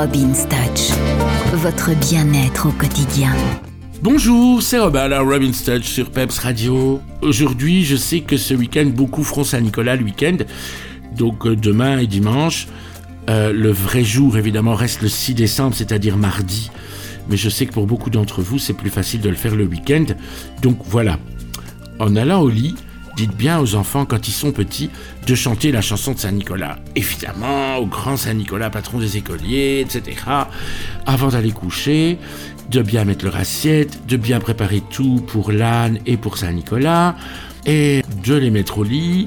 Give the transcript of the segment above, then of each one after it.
Robin's Touch, votre bien-être au quotidien. Bonjour, c'est Robin la Robin's Touch sur Peps Radio. Aujourd'hui, je sais que ce week-end, beaucoup feront Saint-Nicolas le week-end, donc euh, demain et dimanche. Euh, le vrai jour, évidemment, reste le 6 décembre, c'est-à-dire mardi. Mais je sais que pour beaucoup d'entre vous, c'est plus facile de le faire le week-end. Donc voilà. En allant au lit, dites bien aux enfants quand ils sont petits de chanter la chanson de Saint-Nicolas. Évidemment, au grand Saint-Nicolas, patron des écoliers, etc. Avant d'aller coucher, de bien mettre leur assiette, de bien préparer tout pour l'âne et pour Saint-Nicolas, et de les mettre au lit,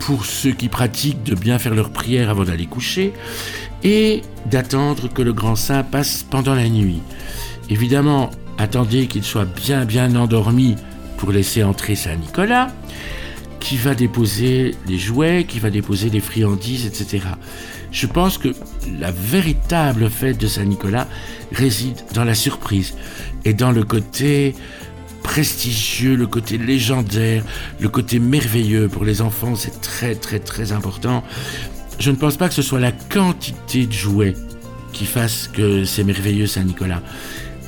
pour ceux qui pratiquent de bien faire leur prière avant d'aller coucher, et d'attendre que le grand saint passe pendant la nuit. Évidemment, attendez qu'il soit bien bien endormi pour laisser entrer Saint Nicolas, qui va déposer les jouets, qui va déposer les friandises, etc. Je pense que la véritable fête de Saint Nicolas réside dans la surprise et dans le côté prestigieux, le côté légendaire, le côté merveilleux pour les enfants, c'est très très très important. Je ne pense pas que ce soit la quantité de jouets qui fasse que c'est merveilleux Saint-Nicolas.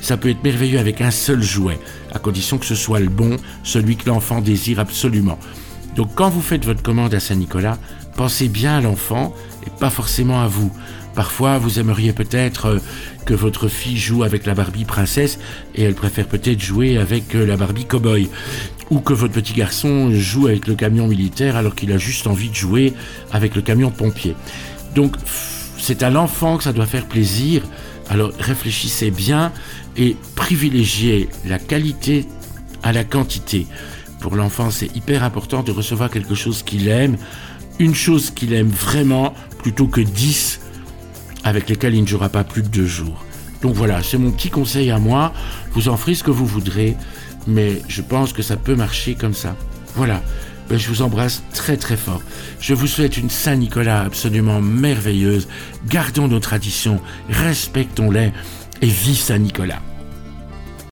Ça peut être merveilleux avec un seul jouet, à condition que ce soit le bon, celui que l'enfant désire absolument. Donc quand vous faites votre commande à Saint-Nicolas, pensez bien à l'enfant et pas forcément à vous. Parfois, vous aimeriez peut-être euh, que votre fille joue avec la Barbie princesse et elle préfère peut-être jouer avec euh, la Barbie cowboy. Ou que votre petit garçon joue avec le camion militaire alors qu'il a juste envie de jouer avec le camion pompier. Donc, c'est à l'enfant que ça doit faire plaisir. Alors réfléchissez bien et privilégiez la qualité à la quantité. Pour l'enfant, c'est hyper important de recevoir quelque chose qu'il aime, une chose qu'il aime vraiment, plutôt que 10 avec lesquels il ne jouera pas plus de deux jours. Donc voilà, c'est mon petit conseil à moi. Vous en ferez ce que vous voudrez, mais je pense que ça peut marcher comme ça. Voilà. Ben, je vous embrasse très très fort. Je vous souhaite une Saint-Nicolas absolument merveilleuse. Gardons nos traditions, respectons-les et vive Saint-Nicolas.